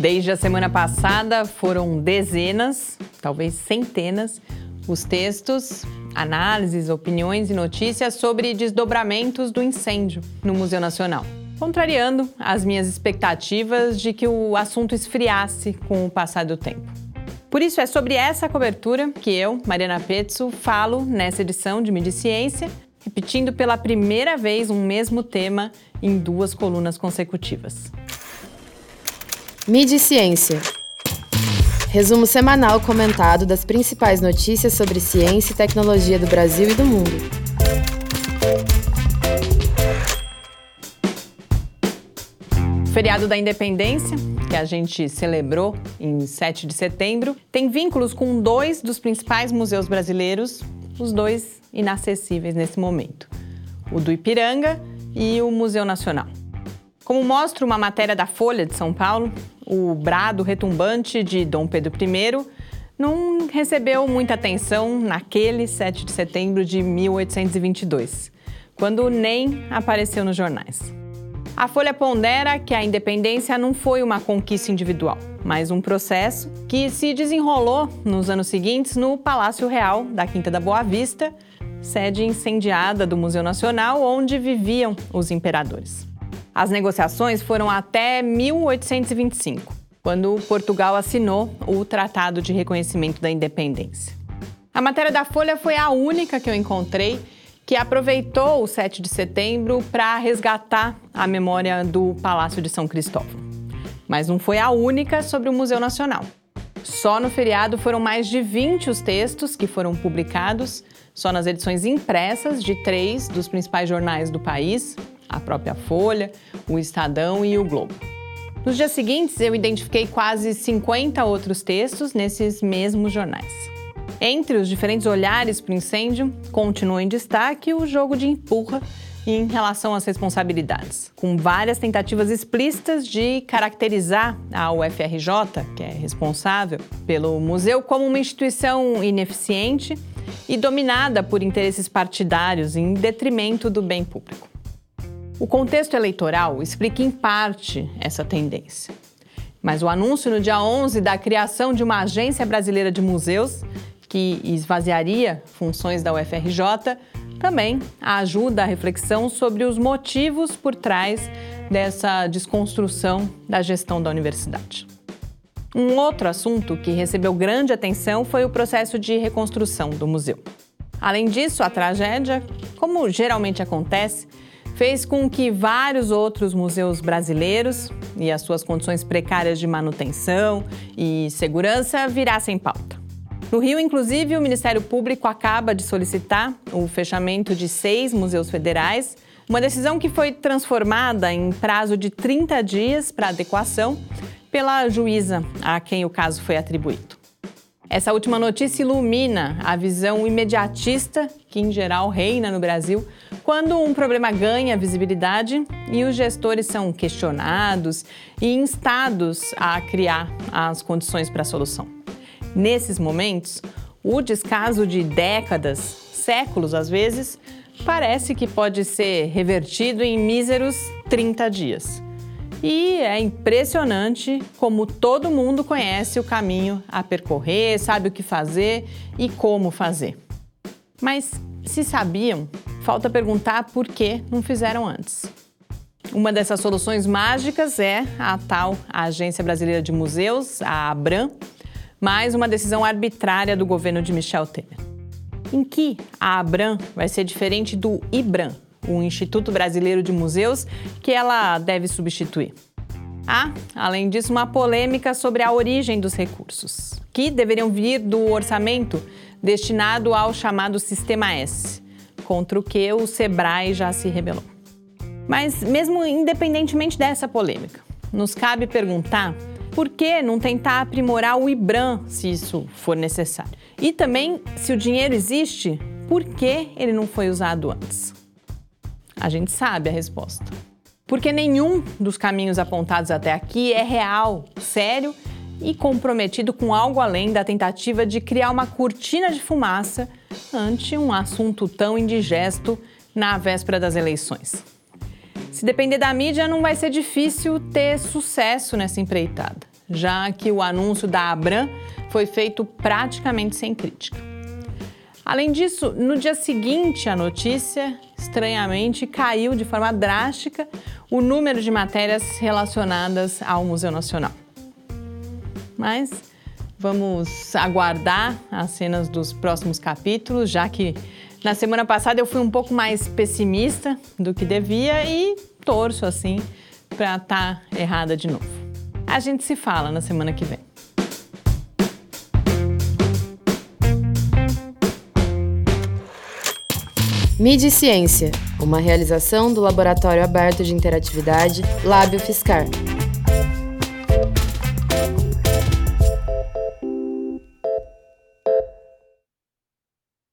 Desde a semana passada foram dezenas, talvez centenas, os textos, análises, opiniões e notícias sobre desdobramentos do incêndio no Museu Nacional, contrariando as minhas expectativas de que o assunto esfriasse com o passar do tempo. Por isso é sobre essa cobertura que eu, Mariana Pezzo, falo nessa edição de Mídia Ciência, repetindo pela primeira vez um mesmo tema em duas colunas consecutivas. Mídia e Ciência. Resumo semanal comentado das principais notícias sobre ciência e tecnologia do Brasil e do mundo. Feriado da Independência, que a gente celebrou em 7 de setembro, tem vínculos com dois dos principais museus brasileiros, os dois inacessíveis nesse momento: o do Ipiranga e o Museu Nacional. Como mostra uma matéria da Folha de São Paulo, o brado retumbante de Dom Pedro I não recebeu muita atenção naquele 7 de setembro de 1822, quando nem apareceu nos jornais. A Folha pondera que a independência não foi uma conquista individual, mas um processo que se desenrolou nos anos seguintes no Palácio Real da Quinta da Boa Vista, sede incendiada do Museu Nacional, onde viviam os imperadores. As negociações foram até 1825, quando Portugal assinou o Tratado de Reconhecimento da Independência. A matéria da Folha foi a única que eu encontrei que aproveitou o 7 de setembro para resgatar a memória do Palácio de São Cristóvão. Mas não foi a única sobre o Museu Nacional. Só no feriado foram mais de 20 os textos que foram publicados, só nas edições impressas de três dos principais jornais do país, a própria Folha, o Estadão e o Globo. Nos dias seguintes, eu identifiquei quase 50 outros textos nesses mesmos jornais. Entre os diferentes olhares para o incêndio, continua em destaque o jogo de empurra em relação às responsabilidades, com várias tentativas explícitas de caracterizar a UFRJ, que é responsável pelo museu, como uma instituição ineficiente e dominada por interesses partidários em detrimento do bem público. O contexto eleitoral explica em parte essa tendência. Mas o anúncio no dia 11 da criação de uma agência brasileira de museus, que esvaziaria funções da UFRJ, também ajuda a reflexão sobre os motivos por trás dessa desconstrução da gestão da universidade. Um outro assunto que recebeu grande atenção foi o processo de reconstrução do museu. Além disso, a tragédia, como geralmente acontece, fez com que vários outros museus brasileiros e as suas condições precárias de manutenção e segurança virassem pauta. No Rio, inclusive, o Ministério Público acaba de solicitar o fechamento de seis museus federais, uma decisão que foi transformada em prazo de 30 dias para adequação pela juíza a quem o caso foi atribuído. Essa última notícia ilumina a visão imediatista que, em geral, reina no Brasil quando um problema ganha visibilidade e os gestores são questionados e instados a criar as condições para a solução. Nesses momentos, o descaso de décadas, séculos às vezes, parece que pode ser revertido em míseros 30 dias. E é impressionante como todo mundo conhece o caminho a percorrer, sabe o que fazer e como fazer. Mas se sabiam, falta perguntar por que não fizeram antes. Uma dessas soluções mágicas é a tal Agência Brasileira de Museus, a ABRAM, mais uma decisão arbitrária do governo de Michel Temer. Em que a ABRAM vai ser diferente do IBRAM, o Instituto Brasileiro de Museus, que ela deve substituir. Há, além disso, uma polêmica sobre a origem dos recursos, que deveriam vir do orçamento destinado ao chamado Sistema S, contra o que o Sebrae já se rebelou. Mas, mesmo independentemente dessa polêmica, nos cabe perguntar por que não tentar aprimorar o IBRAM se isso for necessário? E também, se o dinheiro existe, por que ele não foi usado antes? A gente sabe a resposta. Porque nenhum dos caminhos apontados até aqui é real, sério e comprometido com algo além da tentativa de criar uma cortina de fumaça ante um assunto tão indigesto na véspera das eleições. Se depender da mídia, não vai ser difícil ter sucesso nessa empreitada, já que o anúncio da Abram foi feito praticamente sem crítica. Além disso, no dia seguinte à notícia, estranhamente caiu de forma drástica o número de matérias relacionadas ao Museu Nacional. Mas vamos aguardar as cenas dos próximos capítulos, já que na semana passada eu fui um pouco mais pessimista do que devia e torço assim para estar tá errada de novo. A gente se fala na semana que vem. Mídia e Ciência, uma realização do Laboratório Aberto de Interatividade Lábio Fiscar.